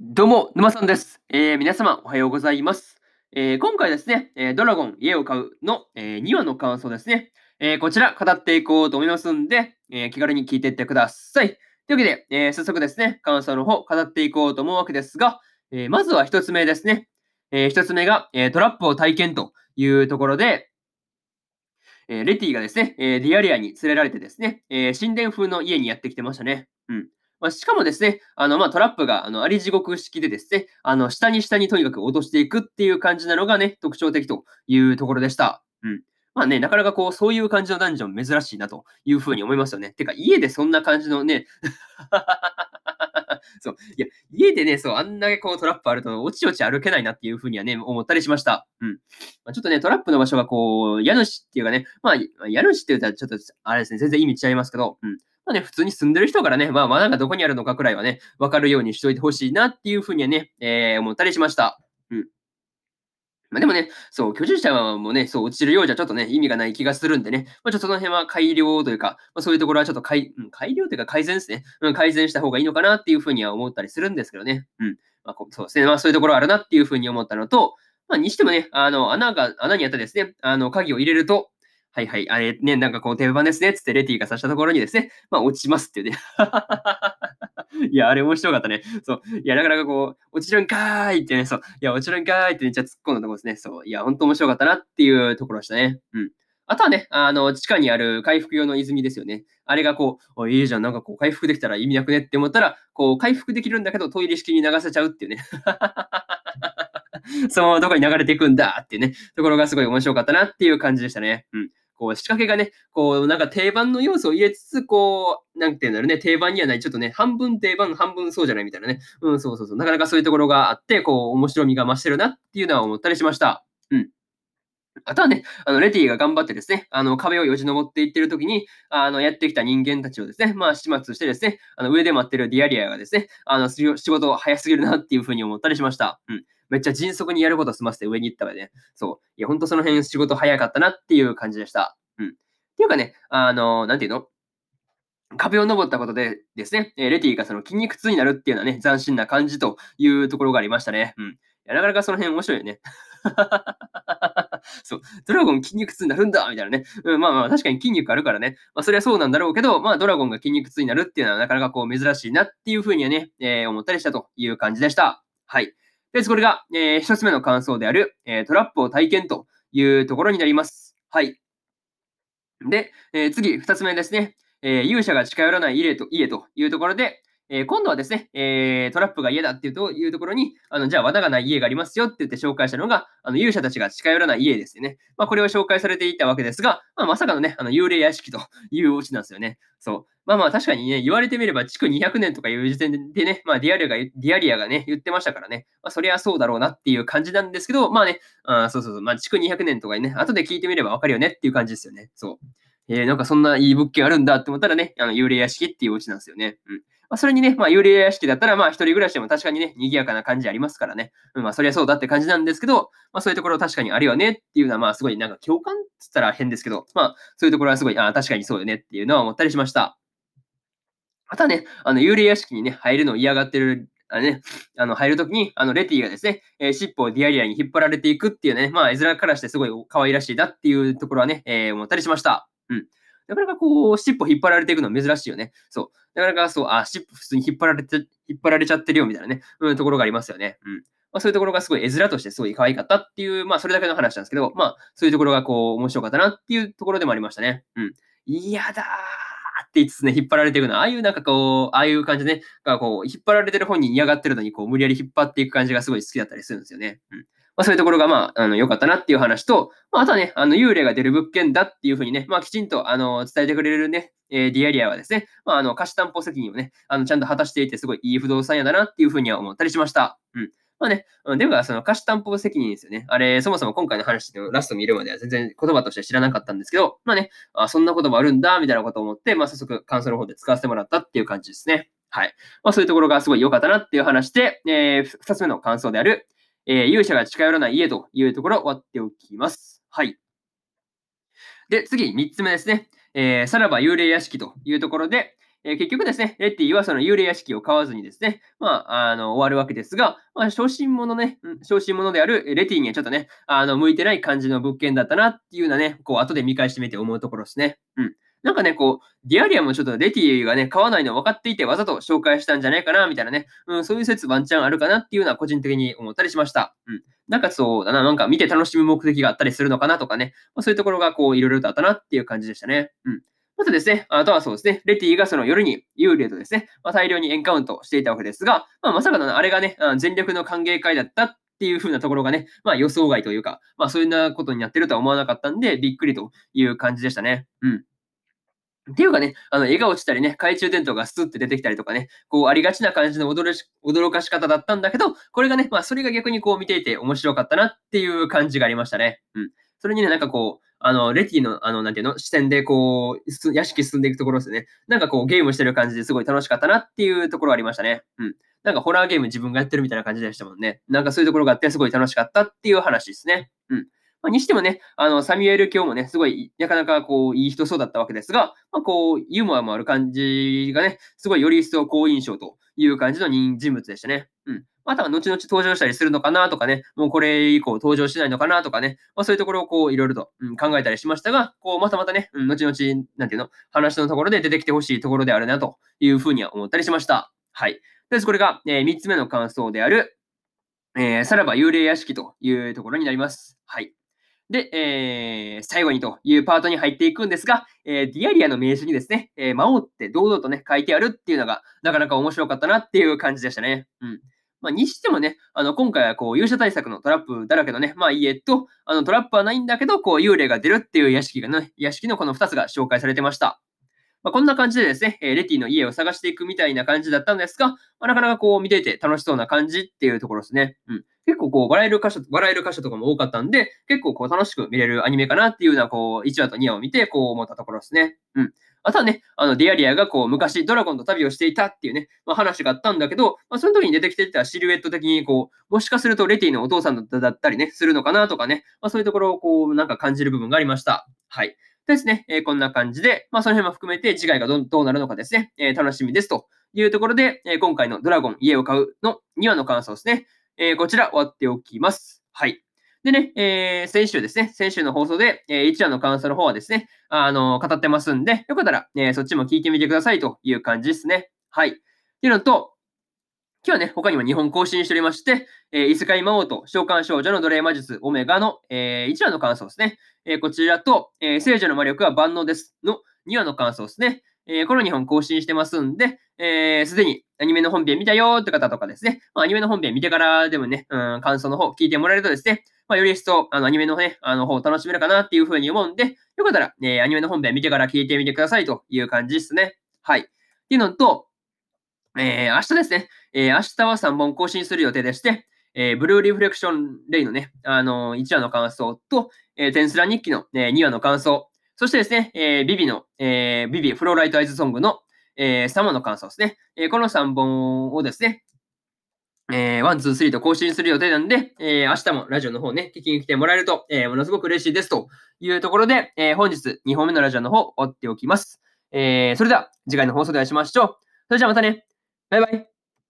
どうも、沼さんです。えー、皆様、おはようございます。えー、今回ですね、えー、ドラゴン、家を買うの、え2話の感想ですね。えこちら、語っていこうと思いますんで、え気軽に聞いていってください。というわけで、え早速ですね、感想の方、語っていこうと思うわけですが、えまずは1つ目ですね。え1つ目が、えトラップを体験というところで、えレティがですね、えディアリアに連れられてですね、え神殿風の家にやってきてましたね。うん。まあ、しかもですね、あの、まあ、トラップが、あの、あり地獄式でですね、あの、下に下にとにかく落としていくっていう感じなのがね、特徴的というところでした。うん。まあね、なかなかこう、そういう感じのダンジョン珍しいなというふうに思いますよね。てか、家でそんな感じのね、そう。いや、家でね、そう、あんだけこうトラップあると、おちおち歩けないなっていうふうにはね、思ったりしました。うん。まあ、ちょっとね、トラップの場所がこう、家主っていうかね、まあ、家主って言ったらちょっと、あれですね、全然意味違いますけど、うん。まあね、普通に住んでる人からね、まあ、まあなんかどこにあるのかくらいはね、わかるようにしといてほしいなっていうふうにはね、えー、思ったりしました。うん。まあ、でもね、そう、居住者もね、そう、落ちるようじゃちょっとね、意味がない気がするんでね、まあ、ちょっとその辺は改良というか、まあ、そういうところはちょっと改,、うん、改良というか改善ですね、うん、改善した方がいいのかなっていうふうには思ったりするんですけどね。うん。まあ、そうですね、まあそういうところあるなっていうふうに思ったのと、まあ、にしてもね、あの、穴が、穴にあったですね、あの、鍵を入れると、はいはい、あれね、なんかこう定番ですね、つってレティが刺したところにですね、まあ落ちますっていうね。いや、あれ面白かったね。そう。いや、なかなかこう、落ちるんかーいってね、そう。いや、落ちるんかーいってめっちゃ突っ込んだところですね。そう。いや、ほんと面白かったなっていうところでしたね。うん。あとはね、あの、地下にある回復用の泉ですよね。あれがこう、いいじゃん、なんかこう、回復できたら意味なくねって思ったら、こう、回復できるんだけど、トイレ式に流せちゃうっていうね。そのままどこに流れていくんだっていうね、ところがすごい面白かったなっていう感じでしたね。うん。こう、仕掛けがね、こう、なんか定番の要素を入れつつ、こう、なんていうんだろうね、定番にはない、ちょっとね、半分定番、半分そうじゃないみたいなね。うん、そうそうそう。なかなかそういうところがあって、こう、面白みが増してるなっていうのは思ったりしました。うん。あとはね、あの、レティが頑張ってですね、あの、壁をよじ登っていってる時に、あの、やってきた人間たちをですね、まあ、始末してですね、あの、上で待ってるディアリアがですね、あの、仕事早すぎるなっていうふうに思ったりしました。うん。めっちゃ迅速にやること済ませて上に行ったわね。そう。いや、ほんとその辺仕事早かったなっていう感じでした。うん。っていうかね、あの、なんていうの？壁を登ったことでですね、レティがその筋肉痛になるっていうのはね、斬新な感じというところがありましたね。うん。いやなかなかその辺面白いよね。そう、ドラゴン筋肉痛になるんだみたいなね。うん、まあまあ確かに筋肉あるからね。まあそれはそうなんだろうけど、まあドラゴンが筋肉痛になるっていうのはなかなかこう珍しいなっていうふうにはね、えー、思ったりしたという感じでした。はい。で、これが、えー、一つ目の感想である、えー、トラップを体験というところになります。はい。で、えー、次、二つ目ですね。えー、勇者が近寄らない家と家というところで、えー、今度はですね、えー、トラップが家だっていうというところに、あのじゃあ罠がない家がありますよって言って紹介したのが、あの勇者たちが近寄らない家ですよね。まあ、これを紹介されていたわけですが、まあ、まさかのね、あの幽霊屋敷と いうお家なんですよね。そう。まあまあ確かにね、言われてみれば、築200年とかいう時点でね、まあディアリアが、ディアリアがね、言ってましたからね、まあそりゃそうだろうなっていう感じなんですけど、まあね、あそうそうそう、まあ築200年とかね、後で聞いてみればわかるよねっていう感じですよね。そう。えー、なんかそんないい物件あるんだって思ったらね、あの幽霊屋敷っていうお家なんですよね。うん。まあ、それにね、まあ、幽霊屋敷だったら、まあ、一人暮らしでも確かにね、賑やかな感じありますからね。うん、まあ、そりゃそうだって感じなんですけど、まあ、そういうところ確かにあるよねっていうのは、まあ、すごいなんか共感っつったら変ですけど、まあ、そういうところはすごい、ああ、確かにそうよねっていうのは思ったりしました。またね、あの、幽霊屋敷にね、入るのを嫌がってるあのね、あの、入るときに、あの、レティがですね、えー、尻尾をディアリアに引っ張られていくっていうね、まあ、絵面からしてすごい可愛らしいだっていうところはね、えー、思ったりしました。うん。なかなかこう、尻尾引っ張られていくのは珍しいよね。そう。なかなかそう、あ、尻尾普通に引っ張られて、引っ張られちゃってるよみたいなね、うん、ところがありますよね。うん。まあ、そういうところがすごい絵面としてすごい可愛かったっていう、まあ、それだけの話なんですけど、まあ、そういうところがこう、面白かったなっていうところでもありましたね。うん。嫌だーって言いつつね、引っ張られていくのは、ああいうなんかこう、ああいう感じでね、がこう、引っ張られてる本人嫌がってるのに、こう、無理やり引っ張っていく感じがすごい好きだったりするんですよね。うん。まあ、そういうところが、まあ、あの、良かったなっていう話と、まあ、あとはね、あの、幽霊が出る物件だっていうふうにね、まあ、きちんと、あの、伝えてくれるね、えー、ディアリアはですね、まあ、あの、貸し担保責任をね、あの、ちゃんと果たしていて、すごいいい不動産屋だなっていうふうには思ったりしました。うん。まあね、でも、その貸し担保責任ですよね。あれ、そもそも今回の話のラスト見るまでは全然言葉として知らなかったんですけど、まあね、あそんな言葉あるんだ、みたいなことを思って、まあ早速感想の方で使わせてもらったっていう感じですね。はい。まあそういうところがすごい良かったなっていう話で、えー、二つ目の感想である、えー、勇者が近寄らない家というところを終わっておきます。はい。で、次、3つ目ですね。えー、さらば幽霊屋敷というところで、えー、結局ですね、レッティはその幽霊屋敷を買わずにですね、まあ、あの、終わるわけですが、まあ、小心者ね、うん、者であるレティにはちょっとね、あの、向いてない感じの物件だったなっていうようなね、こう、後で見返してみて思うところですね。うん。なんかね、こう、ディアリアもちょっとレティがね、買わないの分かっていて、わざと紹介したんじゃないかな、みたいなね、うん、そういう説ワンチャンあるかなっていうのは個人的に思ったりしました。うん。なんかそうだな、なんか見て楽しむ目的があったりするのかなとかね、まあ、そういうところがこう、いろいろとあったなっていう感じでしたね。うん。またですね、あとはそうですね、レティがその夜に幽霊とですね、まあ、大量にエンカウントしていたわけですが、まあ、まさかのあれがね、全力の歓迎会だったっていう風なところがね、まあ予想外というか、まあそういうなことになってるとは思わなかったんで、びっくりという感じでしたね。うん。っていうかね、あの、絵が落ちたりね、懐中電灯がスッって出てきたりとかね、こう、ありがちな感じの驚し驚かし方だったんだけど、これがね、まあ、それが逆にこう見ていて面白かったなっていう感じがありましたね。うん。それにね、なんかこう、あの、レティの、あの、なんていうの、視点でこう、屋敷進んでいくところですね。なんかこう、ゲームしてる感じですごい楽しかったなっていうところありましたね。うん。なんかホラーゲーム自分がやってるみたいな感じでしたもんね。なんかそういうところがあってすごい楽しかったっていう話ですね。うん。まあ、にしてもね、あの、サミュエル教もね、すごい、なかなかこう、いい人そうだったわけですが、まあ、こう、ユーモアもある感じがね、すごいより一層好印象という感じの人物でしたね。うん。または後々登場したりするのかなとかね、もうこれ以降登場しないのかなとかね、まあ、そういうところをこういろいろと、うん、考えたりしましたが、こうまたまたね、うん、後々、なんていうの、話のところで出てきてほしいところであるなというふうには思ったりしました。はい。で、これが、えー、3つ目の感想である、えー、さらば幽霊屋敷というところになります。はい。で、えー、最後にというパートに入っていくんですが、えー、ディアリアの名刺にですね、えー、魔王って堂々とね、書いてあるっていうのが、なかなか面白かったなっていう感じでしたね。うん。まあ、にしてもね、あの、今回はこう、勇者対策のトラップだらけのね、まあ家と、あの、トラップはないんだけど、こう、幽霊が出るっていう屋敷がね、屋敷のこの2つが紹介されてました。まあ、こんな感じでですね、えレティの家を探していくみたいな感じだったんですが、まあ、なかなかこう見ていて楽しそうな感じっていうところですね。うん。結構こう笑える箇所、笑える箇所とかも多かったんで、結構こう楽しく見れるアニメかなっていうような、こう、1話と2話を見て、こう思ったところですね。うん。あとはね、あの、ディアリアがこう、昔ドラゴンと旅をしていたっていうね、まあ、話があったんだけど、まあ、その時に出てきてたシルエット的に、こう、もしかするとレティのお父さんだったりね、するのかなとかね、まあ、そういうところをこう、なんか感じる部分がありました。はい。ですね、え、こんな感じで、まあ、その辺も含めて次回がどどうなるのかですね、え、楽しみですというところで、え、今回のドラゴン家を買うの2話の感想ですね、えこちら終わっておきます。はい。でね、えー、先週ですね、先週の放送で、えー、1話の感想の方はですね、あのー、語ってますんで、よかったら、えー、そっちも聞いてみてくださいという感じですね。はい。っていうのと、今日はね、他にも2本更新しておりまして、えー、異世界魔王と召喚少女の奴隷魔術オメガの、えー、1話の感想ですね。えー、こちらと、えー、聖女の魔力は万能ですの2話の感想ですね。えー、この2本更新してますんで、す、えー、で、にアニメの本編見たよーって方とかですね、まあ、アニメの本編見てからでもね、うん、感想の方聞いてもらえるとですね、まあ、より一層、あの、アニメのね、あの、方を楽しめるかなっていうふうに思うんで、よかったら、ね、アニメの本編見てから聞いてみてくださいという感じですね。はい。っていうのと、えー、明日ですね、えー、明日は3本更新する予定でして、えー、ブルーリフレクションレイのね、あのー、1話の感想と、えー、転スラ日記の、えー、2話の感想、そしてですね、えー、 Vivy の、えー、 Vivy フローライトアイズソングの、えー、3話の感想ですね。えー、この3本をですね、えー、ワン、ツー、スリーと更新する予定なんで、えー、明日もラジオの方ね、聞きに来てもらえると、えー、ものすごく嬉しいですというところで、えー、本日2本目のラジオの方、追っておきます。えー、それでは次回の放送でお会いしましょう。それじゃあまたね。バイバイ。